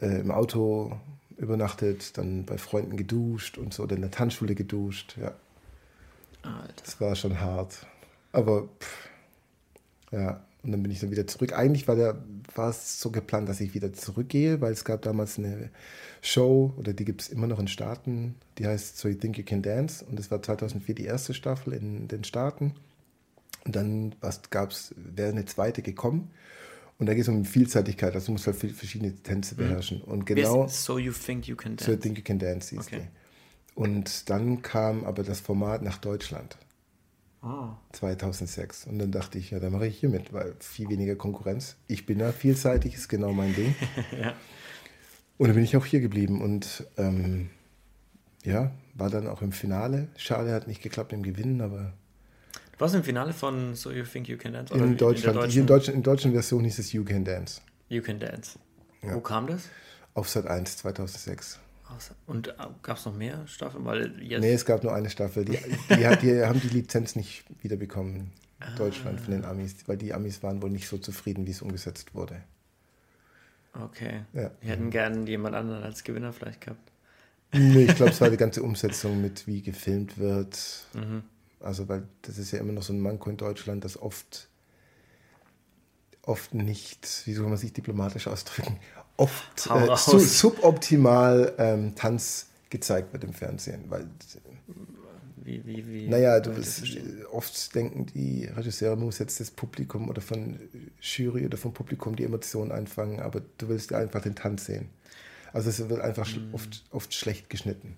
äh, im Auto übernachtet, dann bei Freunden geduscht und so, dann in der Tanzschule geduscht, ja. Alter. Das war schon hart. Aber pff, ja, und dann bin ich dann wieder zurück. Eigentlich war, der, war es so geplant, dass ich wieder zurückgehe, weil es gab damals eine Show, oder die gibt es immer noch in Staaten, die heißt So You Think You Can Dance. Und das war 2004 die erste Staffel in den Staaten. Und dann gab es, wäre eine zweite gekommen. Und da geht es um Vielseitigkeit, also du musst halt verschiedene Tänze mhm. beherrschen. Und genau. So You Think You Can Dance. So You Think You Can Dance ist okay. die. Und dann kam aber das Format nach Deutschland. Ah. 2006. Und dann dachte ich, ja, dann mache ich hier mit, weil viel weniger Konkurrenz. Ich bin da vielseitig, ist genau mein Ding. ja. Und dann bin ich auch hier geblieben und ähm, ja, war dann auch im Finale. Schade, hat nicht geklappt im Gewinnen, aber. Du warst im Finale von So You Think You Can Dance? in, Deutschland. In der deutschen, in, deutschen, in deutschen Version hieß es You Can Dance. You Can Dance. Ja. Wo kam das? Auf Sat 1 2006. Und äh, gab es noch mehr Staffeln? Weil jetzt nee, es gab nur eine Staffel. Die, die, hat, die haben die Lizenz nicht wiederbekommen in ah. Deutschland von den Amis, weil die Amis waren wohl nicht so zufrieden, wie es umgesetzt wurde. Okay. Ja. Die hätten gerne jemand anderen als Gewinner vielleicht gehabt. Nee, ich glaube, es war die ganze Umsetzung mit, wie gefilmt wird. Mhm. Also, weil das ist ja immer noch so ein Manko in Deutschland, das oft, oft nicht, wie soll man sich diplomatisch ausdrücken, oft äh, suboptimal ähm, Tanz gezeigt wird im Fernsehen. Weil, wie, wie, wie? Naja, du wirst, oft denken die Regisseure, man muss jetzt das Publikum oder von Jury oder vom Publikum die Emotionen einfangen, aber du willst einfach den Tanz sehen. Also es wird einfach mhm. oft, oft schlecht geschnitten.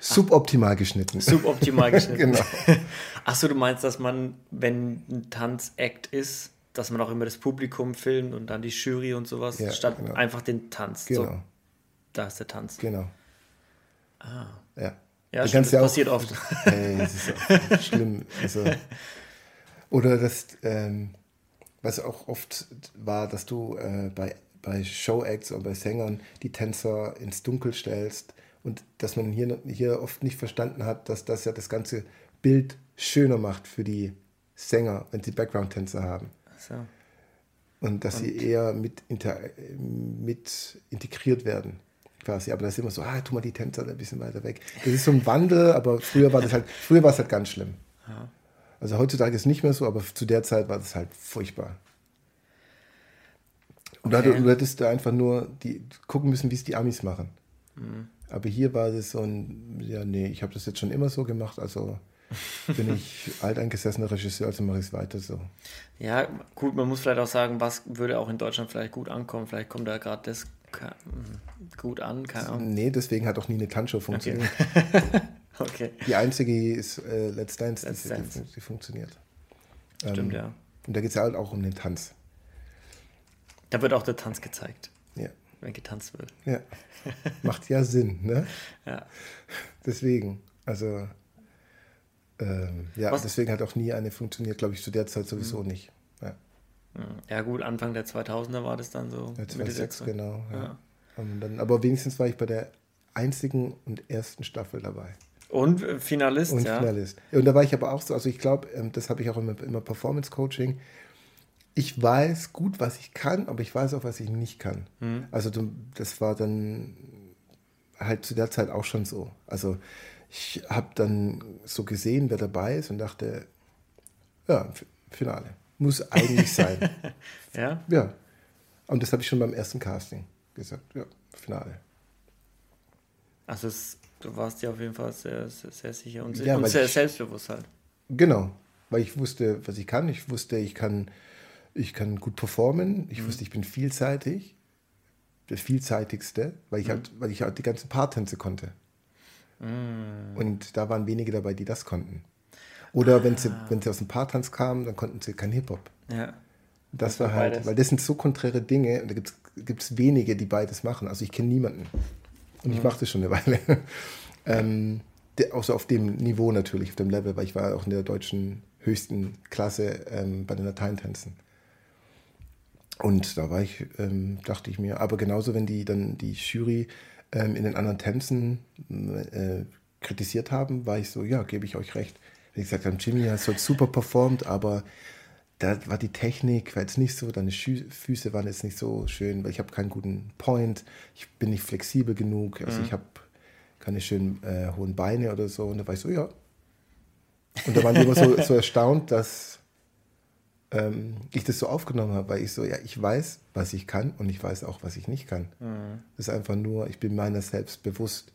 Suboptimal geschnitten. Suboptimal geschnitten. genau. Achso, du meinst, dass man, wenn ein Tanzact ist, dass man auch immer das Publikum filmt und dann die Jury und sowas, ja, statt genau. einfach den Tanz. Genau. So, da ist der Tanz. Genau. Ah. Ja. Ja, stimmt, das ja passiert oft. Ey, das ist auch schlimm. Also, oder das, ähm, was auch oft war, dass du äh, bei, bei Show-Acts oder bei Sängern die Tänzer ins Dunkel stellst und dass man hier, hier oft nicht verstanden hat, dass das ja das ganze Bild schöner macht für die Sänger, wenn sie Background-Tänzer haben. So. Und dass und sie eher mit, mit integriert werden. Quasi. Aber das ist immer so, ah, tu mal die Tänzer ein bisschen weiter weg. Das ist so ein Wandel, aber früher war das halt, früher war es halt ganz schlimm. Ja. Also heutzutage ist es nicht mehr so, aber zu der Zeit war das halt furchtbar. Und okay. du, du hättest da einfach nur die, gucken müssen, wie es die Amis machen. Mhm. Aber hier war es so ein, ja, nee, ich habe das jetzt schon immer so gemacht, also bin ich alteingesessener Regisseur, also mache ich es weiter so. Ja, gut, man muss vielleicht auch sagen, was würde auch in Deutschland vielleicht gut ankommen. Vielleicht kommt da gerade das gut an, keine Ahnung. Nee, deswegen hat auch nie eine Tanzshow funktioniert. Okay. okay. Die einzige ist äh, Let's Dance, Let's die, Dance. Die, die, funktioniert. Stimmt, ähm, ja. Und da geht es ja halt auch um den Tanz. Da wird auch der Tanz gezeigt. Ja. Wenn getanzt wird. Ja. Macht ja Sinn, ne? Ja. Deswegen, also ähm, ja, Was? deswegen hat auch nie eine funktioniert, glaube ich, zu der Zeit sowieso mhm. nicht. Ja. ja. gut, Anfang der 2000er war das dann so. Ja, 2006, genau. Ja. Dann, aber wenigstens war ich bei der einzigen und ersten Staffel dabei. Und Finalist, und ja. Finalist. Und da war ich aber auch so, also ich glaube, ähm, das habe ich auch immer, immer Performance-Coaching. Ich weiß gut, was ich kann, aber ich weiß auch, was ich nicht kann. Mhm. Also das war dann halt zu der Zeit auch schon so. Also ich habe dann so gesehen, wer dabei ist und dachte, ja, Finale. Muss eigentlich sein. ja? Ja. Und das habe ich schon beim ersten Casting gesagt. Ja, Finale. Also es, du warst dir auf jeden Fall sehr, sehr, sehr sicher und, ja, und sehr ich, selbstbewusst halt. Genau, weil ich wusste, was ich kann. Ich wusste, ich kann, ich kann gut performen. Ich mhm. wusste, ich bin vielseitig. Der vielseitigste, weil ich, mhm. halt, weil ich halt die ganzen Paartänze konnte. Mhm. Und da waren wenige dabei, die das konnten. Oder ah. wenn, sie, wenn sie aus dem Paartanz kamen, dann konnten sie kein Hip-Hop. Ja. Das, das war halt, beides. weil das sind so konträre Dinge und da gibt es wenige, die beides machen. Also ich kenne niemanden. Und mhm. ich mache das schon eine Weile. ähm, auch so auf dem Niveau natürlich, auf dem Level, weil ich war auch in der deutschen höchsten Klasse ähm, bei den Lateintänzen. Und da war ich, ähm, dachte ich mir, aber genauso, wenn die dann die Jury ähm, in den anderen Tänzen äh, kritisiert haben, war ich so, ja, gebe ich euch recht. Wie gesagt haben, Jimmy hat so super performt, aber da war die Technik war jetzt nicht so, deine Füße waren jetzt nicht so schön, weil ich habe keinen guten Point, ich bin nicht flexibel genug, also mhm. ich habe keine schönen äh, hohen Beine oder so. Und da war ich so, ja. Und da waren die immer so, so erstaunt, dass ähm, ich das so aufgenommen habe, weil ich so, ja, ich weiß, was ich kann und ich weiß auch, was ich nicht kann. Mhm. Das ist einfach nur, ich bin meiner selbst bewusst.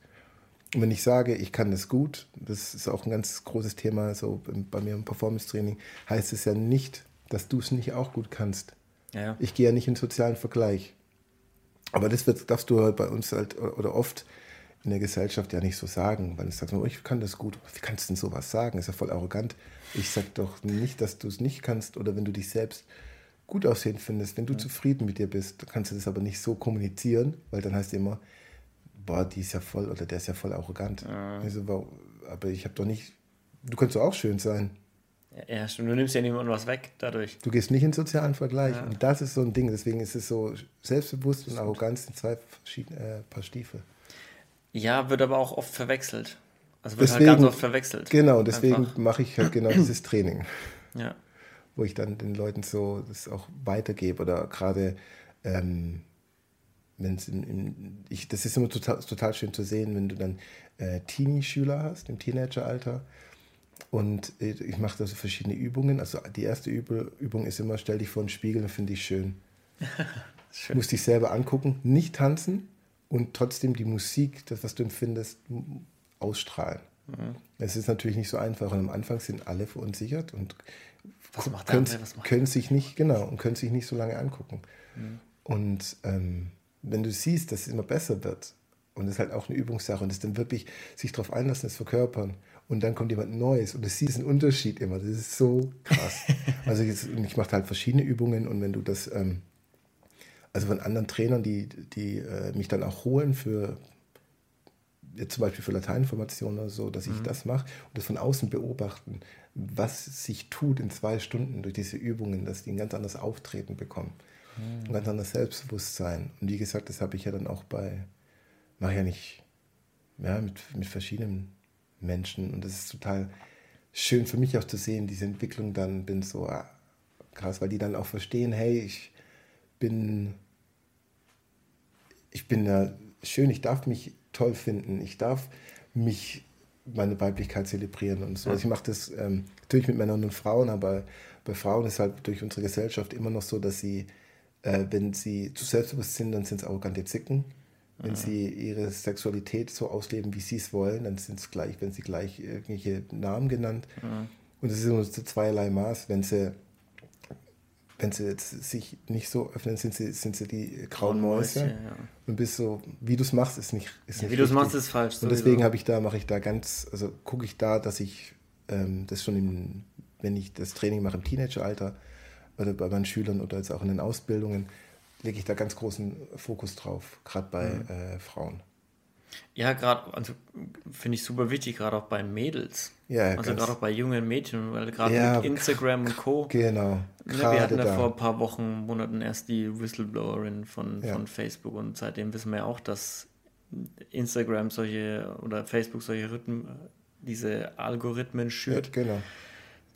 Und wenn ich sage, ich kann das gut, das ist auch ein ganz großes Thema so bei mir im Performance-Training, heißt es ja nicht, dass du es nicht auch gut kannst. Ja. Ich gehe ja nicht in sozialen Vergleich. Aber das wird, darfst du halt bei uns halt oder oft in der Gesellschaft ja nicht so sagen, weil ich sage, oh, ich kann das gut. Wie kannst du denn sowas sagen? Ist ja voll arrogant. Ich sage doch nicht, dass du es nicht kannst oder wenn du dich selbst gut aussehen findest, wenn du ja. zufrieden mit dir bist, kannst du das aber nicht so kommunizieren, weil dann heißt es immer, boah, die ist ja voll oder der ist ja voll arrogant. Ja. Also, aber ich habe doch nicht, du kannst doch auch schön sein. Ja, stimmt. Du nimmst ja niemandem was weg dadurch. Du gehst nicht in sozialen Vergleich. Ja. Und das ist so ein Ding. Deswegen ist es so selbstbewusst und Arroganz in zwei verschiedene äh, Paar Stiefel. Ja, wird aber auch oft verwechselt. Also wird deswegen, halt ganz oft verwechselt. Genau, deswegen mache ich halt genau dieses Training. Ja. Wo ich dann den Leuten so das auch weitergebe oder gerade ähm, wenn es ich, das ist immer total, total schön zu sehen, wenn du dann äh, Teenie-Schüler hast, im Teenageralter. Und äh, ich mache da so verschiedene Übungen. Also die erste Übung ist immer, stell dich vor einen Spiegel und finde ich schön. schön. Musst dich selber angucken, nicht tanzen, und trotzdem die Musik, das, was du empfindest, ausstrahlen. Mhm. Es ist natürlich nicht so einfach und am Anfang sind alle verunsichert und können, macht können sich nicht, genau, und können sich nicht so lange angucken. Mhm. Und ähm, wenn du siehst, dass es immer besser wird, und das ist halt auch eine Übungssache, und es dann wirklich sich darauf einlassen, es verkörpern, und dann kommt jemand Neues und du siehst einen Unterschied immer. Das ist so krass. also jetzt, ich mache halt verschiedene Übungen und wenn du das ähm, also von anderen Trainern, die, die äh, mich dann auch holen für jetzt zum Beispiel für Lateininformationen oder so, dass ich mhm. das mache und das von außen beobachten, was sich tut in zwei Stunden durch diese Übungen, dass die ein ganz anderes Auftreten bekommen, mhm. ein ganz anderes Selbstbewusstsein. Und wie gesagt, das habe ich ja dann auch bei, mache ja nicht, ja, mit, mit verschiedenen Menschen und das ist total schön für mich auch zu sehen, diese Entwicklung dann, bin so ah, krass, weil die dann auch verstehen, hey, ich bin ich bin da schön, ich darf mich toll finden, ich darf mich, meine Weiblichkeit zelebrieren und so. Also ich mache das ähm, natürlich mit Männern und Frauen, aber bei Frauen ist halt durch unsere Gesellschaft immer noch so, dass sie, äh, wenn sie zu selbstbewusst sind, dann sind es arrogante Zicken. Wenn mhm. sie ihre Sexualität so ausleben, wie sie es wollen, dann sind es gleich, wenn sie gleich irgendwelche Namen genannt. Mhm. Und es ist immer so zweierlei Maß. Wenn sie wenn sie jetzt sich nicht so öffnen, sind sie, sind sie die grauen Mäuse. Ja. Und bist so, wie du es machst, ist nicht. Ist ja, nicht wie du es machst, ist falsch. Und deswegen habe ich da, mache ich da ganz, also gucke ich da, dass ich ähm, das schon im, wenn ich das Training mache im Teenageralter oder bei meinen Schülern oder jetzt auch in den Ausbildungen, lege ich da ganz großen Fokus drauf, gerade bei mhm. äh, Frauen. Ja, gerade, also finde ich super wichtig, gerade auch bei Mädels. Ja, also gerade auch bei jungen Mädchen, weil gerade ja, mit Instagram und Co. Genau. Ne, wir hatten ja vor ein paar Wochen, Monaten erst die Whistleblowerin von, ja. von Facebook und seitdem wissen wir ja auch, dass Instagram solche oder Facebook solche Rhythmen, diese Algorithmen schürt. Ja, genau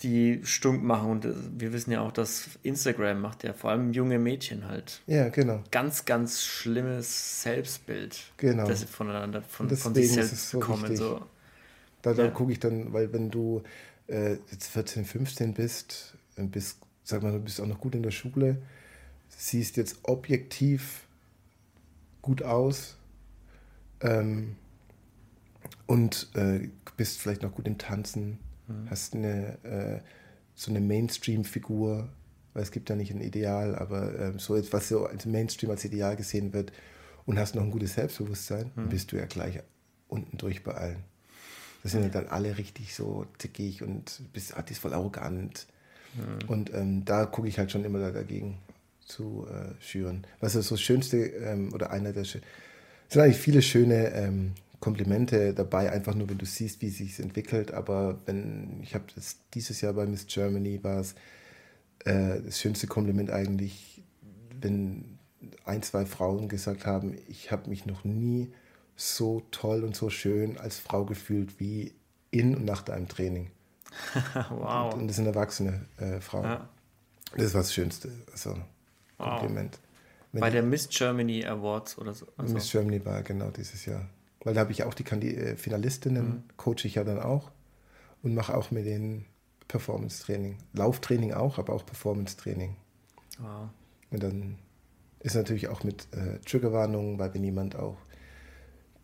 die stunk machen. Und äh, wir wissen ja auch, dass Instagram macht ja vor allem junge Mädchen halt. Ja, genau. Ganz, ganz schlimmes Selbstbild. Genau. Das sie voneinander, von, von sich selbst so bekommen. So. Da, da ja. gucke ich dann, weil wenn du äh, jetzt 14, 15 bist, bist, sag mal, du bist auch noch gut in der Schule, siehst jetzt objektiv gut aus ähm, und äh, bist vielleicht noch gut im Tanzen, mhm. hast eine, äh, so eine Mainstream-Figur, weil es gibt ja nicht ein Ideal, aber äh, so etwas so als Mainstream als Ideal gesehen wird und hast noch ein gutes Selbstbewusstsein, mhm. bist du ja gleich unten durch bei allen. Das sind ja dann alle richtig so zickig und bist voll arrogant. Mhm. Und ähm, da gucke ich halt schon immer dagegen zu äh, schüren. Was ist das Schönste ähm, oder einer der es sind eigentlich viele schöne ähm, Komplimente dabei, einfach nur, wenn du siehst, wie es sich entwickelt. Aber wenn, ich habe das dieses Jahr bei Miss Germany war es äh, das schönste Kompliment eigentlich, wenn ein, zwei Frauen gesagt haben, ich habe mich noch nie so toll und so schön als Frau gefühlt wie in und nach deinem Training. wow. Und, und, das sind erwachsene äh, Frauen. Ja. Das ist was Schönste. Also Kompliment. Wow. Bei der Miss Germany Awards oder so. Also. Miss Germany war genau dieses Jahr. Weil da habe ich auch die Kandi äh, Finalistinnen, mhm. coache ich ja dann auch und mache auch mit denen Performance-Training. Lauftraining auch, aber auch Performance-Training. Wow. Und dann ist natürlich auch mit äh, Triggerwarnungen, weil wenn jemand auch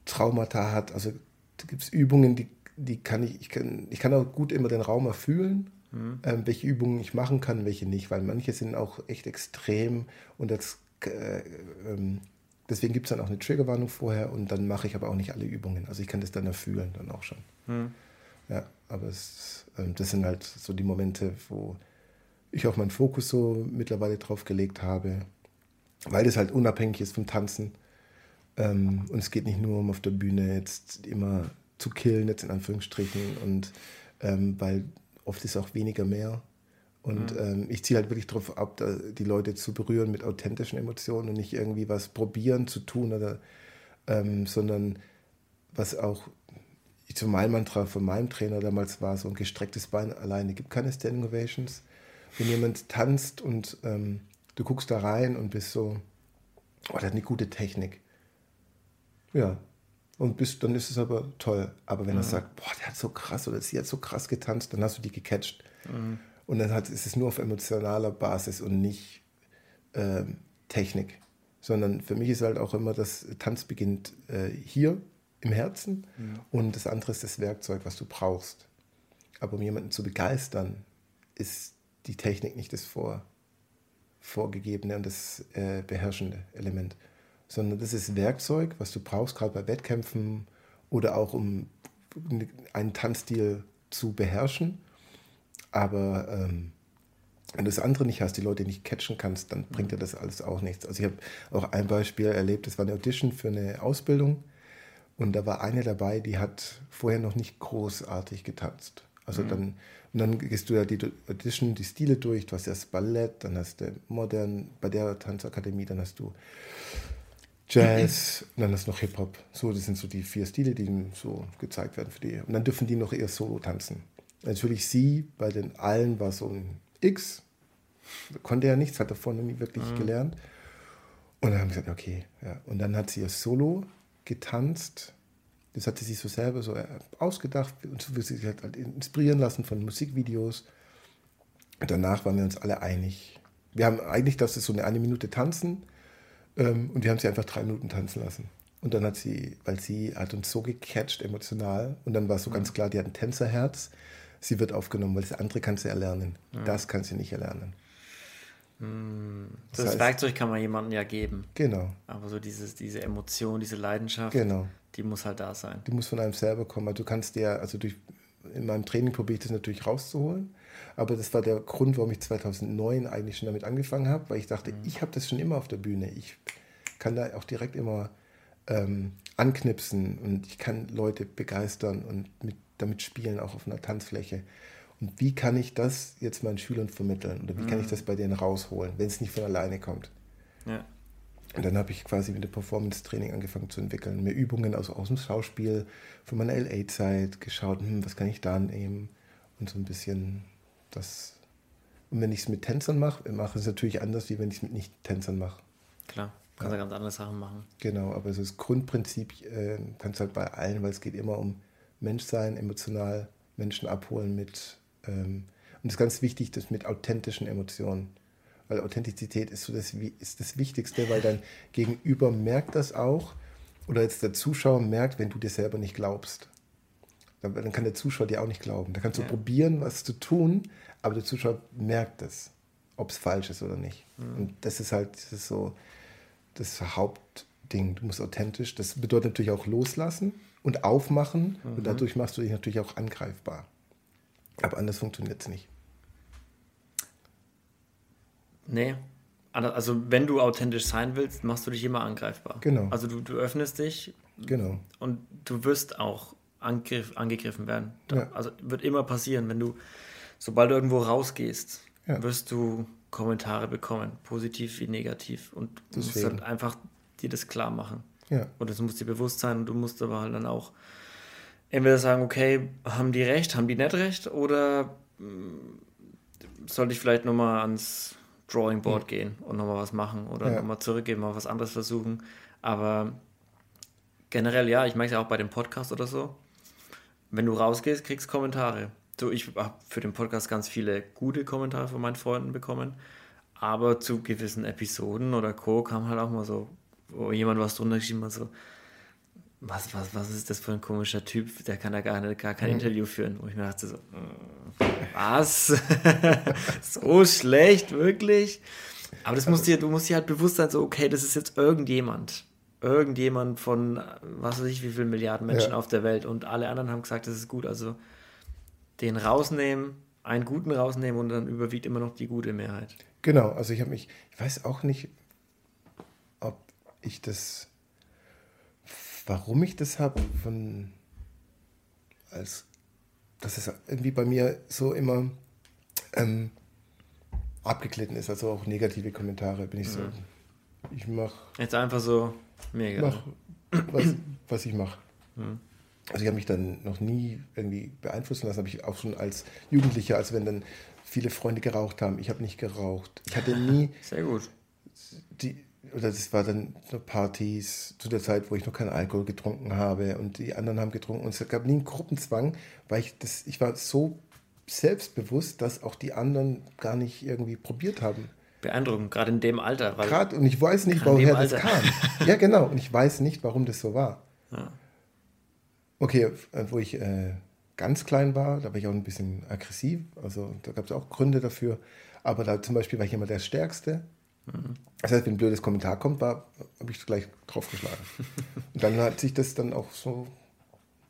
Traumata hat, also da gibt es Übungen, die, die kann ich, ich kann, ich kann auch gut immer den Raum erfüllen, mhm. ähm, welche Übungen ich machen kann, welche nicht, weil manche sind auch echt extrem und das, äh, ähm, deswegen gibt es dann auch eine Triggerwarnung vorher und dann mache ich aber auch nicht alle Übungen. Also ich kann das dann erfüllen dann auch schon. Mhm. Ja, aber es, ähm, das sind halt so die Momente, wo ich auch meinen Fokus so mittlerweile drauf gelegt habe, weil das halt unabhängig ist vom Tanzen. Ähm, und es geht nicht nur um auf der Bühne jetzt immer zu killen, jetzt in Anführungsstrichen, und ähm, weil oft ist auch weniger mehr. Und mhm. ähm, ich ziehe halt wirklich darauf ab, die Leute zu berühren mit authentischen Emotionen und nicht irgendwie was probieren zu tun, oder, ähm, sondern was auch ich zu meinem Mantra von meinem Trainer damals war, so ein gestrecktes Bein alleine gibt keine Standing Ovations. Wenn jemand tanzt und ähm, du guckst da rein und bist so, oh, der hat eine gute Technik. Ja. Und bist, dann ist es aber toll. Aber wenn mhm. er sagt, boah, der hat so krass oder sie hat so krass getanzt, dann hast du die gecatcht. Mhm. Und dann hat, ist es nur auf emotionaler Basis und nicht äh, Technik. Sondern für mich ist halt auch immer, dass Tanz beginnt äh, hier im Herzen mhm. und das andere ist das Werkzeug, was du brauchst. Aber um jemanden zu begeistern, ist die Technik nicht das vor, vorgegebene und das äh, beherrschende Element sondern das ist Werkzeug, was du brauchst, gerade bei Wettkämpfen oder auch um einen Tanzstil zu beherrschen. Aber ähm, wenn du das andere nicht hast, die Leute nicht catchen kannst, dann bringt dir das alles auch nichts. Also ich habe auch ein Beispiel erlebt, das war eine Audition für eine Ausbildung und da war eine dabei, die hat vorher noch nicht großartig getanzt. Also mhm. dann, und dann gehst du ja die Audition, die Stile durch, du hast erst Ballett, dann hast du modern, bei der Tanzakademie, dann hast du Jazz, und dann ist noch Hip-Hop. So, das sind so die vier Stile, die so gezeigt werden für die. Und dann dürfen die noch eher solo tanzen. Natürlich sie, bei den allen war so ein X, konnte ja nichts, hat davor noch nie wirklich mhm. gelernt. Und dann haben wir gesagt, okay, ja. Und dann hat sie ihr Solo getanzt. Das hat sie sich so selber so äh, ausgedacht und so sich halt inspirieren lassen von Musikvideos. Und danach waren wir uns alle einig. Wir haben eigentlich, dass es so eine eine Minute tanzen ähm, und wir haben sie einfach drei Minuten tanzen lassen. Und dann hat sie, weil sie hat uns so gecatcht emotional und dann war es so mhm. ganz klar, die hat ein Tänzerherz. Sie wird aufgenommen, weil das andere kann sie erlernen. Mhm. Das kann sie nicht erlernen. Mhm. Das, das heißt, Werkzeug kann man jemandem ja geben. Genau. Aber so dieses, diese Emotion, diese Leidenschaft, genau. die muss halt da sein. Die muss von einem selber kommen. Also du kannst dir, also durch, in meinem Training probiere ich das natürlich rauszuholen. Aber das war der Grund, warum ich 2009 eigentlich schon damit angefangen habe, weil ich dachte, mhm. ich habe das schon immer auf der Bühne. Ich kann da auch direkt immer ähm, anknipsen und ich kann Leute begeistern und mit, damit spielen, auch auf einer Tanzfläche. Und wie kann ich das jetzt meinen Schülern vermitteln oder wie mhm. kann ich mhm. das bei denen rausholen, wenn es nicht von alleine kommt? Ja. Und dann habe ich quasi mit dem Performance-Training angefangen zu entwickeln, mir Übungen aus, aus dem Schauspiel von meiner LA-Zeit geschaut, hm, was kann ich da nehmen und so ein bisschen das, und wenn ich es mit Tänzern mache, mache ich es natürlich anders, wie wenn ich es mit Nicht-Tänzern mache. Klar, kannst ja. ganz andere Sachen machen. Genau, aber das Grundprinzip äh, kannst du halt bei allen, weil es geht immer um Mensch sein, emotional Menschen abholen mit, ähm, und es ist ganz wichtig, das mit authentischen Emotionen. Weil Authentizität ist so das, ist das Wichtigste, weil dein Gegenüber merkt das auch oder jetzt der Zuschauer merkt, wenn du dir selber nicht glaubst. Dann, kann der Zuschauer dir auch nicht glauben. Da kannst du ja. probieren, was zu tun, aber der Zuschauer merkt es, ob es falsch ist oder nicht. Mhm. Und das ist halt das ist so das Hauptding. Du musst authentisch, das bedeutet natürlich auch loslassen und aufmachen mhm. und dadurch machst du dich natürlich auch angreifbar. Aber anders funktioniert es nicht. Nee. Also wenn du authentisch sein willst, machst du dich immer angreifbar. Genau. Also du, du öffnest dich. Genau. Und du wirst auch angriff, angegriffen werden. Ja. Also wird immer passieren, wenn du, sobald du irgendwo rausgehst, ja. wirst du Kommentare bekommen, positiv wie negativ. Und du musst halt einfach dir das klar machen. Ja. Und das muss dir bewusst sein und du musst aber halt dann auch entweder sagen, okay, haben die recht, haben die nicht recht oder hm, sollte ich vielleicht nochmal ans Drawing Board mhm. gehen und nochmal was machen oder ja. nochmal zurückgehen, mal was anderes versuchen. Aber generell, ja, ich merke es ja auch bei dem Podcast oder so. Wenn du rausgehst, kriegst Kommentare. So, ich habe für den Podcast ganz viele gute Kommentare von meinen Freunden bekommen. Aber zu gewissen Episoden oder Co. kam halt auch mal so, wo jemand was drunter geschrieben hat, so, was, was, was ist das für ein komischer Typ, der kann da gar, nicht, gar kein mhm. Interview führen. Wo ich mir dachte so, äh, was? so schlecht, wirklich? Aber das musst dir, du musst dir halt bewusst sein, so, okay, das ist jetzt irgendjemand. Irgendjemand von, was weiß ich, wie viele Milliarden Menschen ja. auf der Welt und alle anderen haben gesagt, das ist gut. Also den rausnehmen, einen guten rausnehmen und dann überwiegt immer noch die gute Mehrheit. Genau, also ich habe mich, ich weiß auch nicht, ich das warum ich das habe, von als dass es irgendwie bei mir so immer ähm, abgeglitten ist, also auch negative Kommentare bin ich so. Mhm. Ich mache. Jetzt einfach so mega. Mach, was, was ich mache. Mhm. Also ich habe mich dann noch nie irgendwie beeinflussen lassen, habe ich auch schon als Jugendlicher, als wenn dann viele Freunde geraucht haben. Ich habe nicht geraucht. Ich hatte nie. Sehr gut. Die, oder das war dann Partys zu der Zeit, wo ich noch keinen Alkohol getrunken habe und die anderen haben getrunken und es gab nie einen Gruppenzwang, weil ich das, ich war so selbstbewusst, dass auch die anderen gar nicht irgendwie probiert haben. Beeindruckend, gerade in dem Alter. Gerade, und ich weiß nicht, woher das kam. ja, genau, und ich weiß nicht, warum das so war. Ja. Okay, äh, wo ich äh, ganz klein war, da war ich auch ein bisschen aggressiv, also da gab es auch Gründe dafür, aber da zum Beispiel war ich immer der Stärkste das heißt, wenn ein blödes Kommentar kommt, habe ich gleich draufgeschlagen. Und dann hat sich das dann auch so,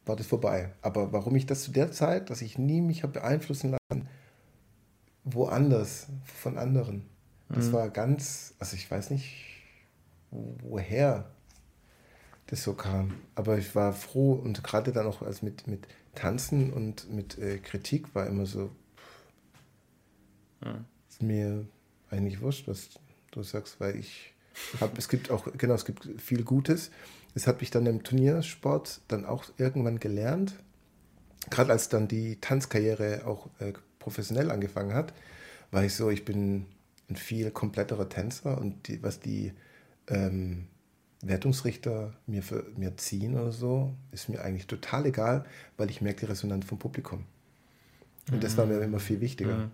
war das vorbei. Aber warum ich das zu der Zeit, dass ich nie mich habe beeinflussen lassen, woanders, von anderen. Das mhm. war ganz, also ich weiß nicht, woher das so kam. Aber ich war froh und gerade dann auch als mit, mit Tanzen und mit äh, Kritik war immer so, mhm. ist mir eigentlich wurscht, was du sagst, weil ich habe, es gibt auch, genau, es gibt viel Gutes. Das habe ich dann im Turniersport dann auch irgendwann gelernt. Gerade als dann die Tanzkarriere auch äh, professionell angefangen hat, war ich so, ich bin ein viel kompletterer Tänzer und die, was die ähm, Wertungsrichter mir, für, mir ziehen oder so, ist mir eigentlich total egal, weil ich merke die Resonanz vom Publikum. Und mhm. das war mir immer viel wichtiger. Mhm.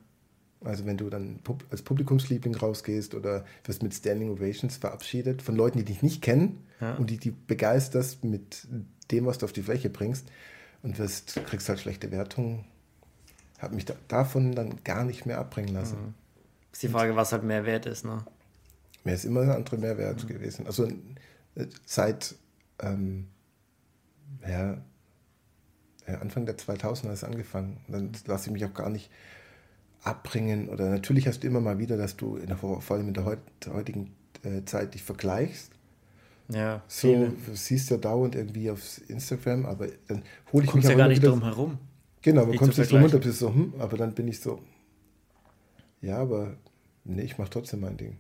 Also wenn du dann als Publikumsliebling rausgehst oder wirst mit Standing Ovations verabschiedet von Leuten, die dich nicht kennen ja. und die, die begeisterst mit dem, was du auf die Fläche bringst und wirst, kriegst halt schlechte Wertungen, habe mich da, davon dann gar nicht mehr abbringen lassen. Mhm. Ist die Frage, was halt mehr wert ist, ne? Mir ist immer ein anderer Mehrwert mhm. gewesen. Also äh, seit ähm, ja, Anfang der 2000er hat es angefangen. Dann lasse ich mich auch gar nicht abbringen. Oder natürlich hast du immer mal wieder, dass du der, vor allem in der heutigen äh, Zeit dich vergleichst. Ja, so, du siehst ja dauernd irgendwie auf Instagram, aber dann hole ich mich ja gar nicht wieder, drum herum. Genau, man kommt nicht drum runter, bist so, hm, aber dann bin ich so, ja, aber nee, ich mache trotzdem mein Ding.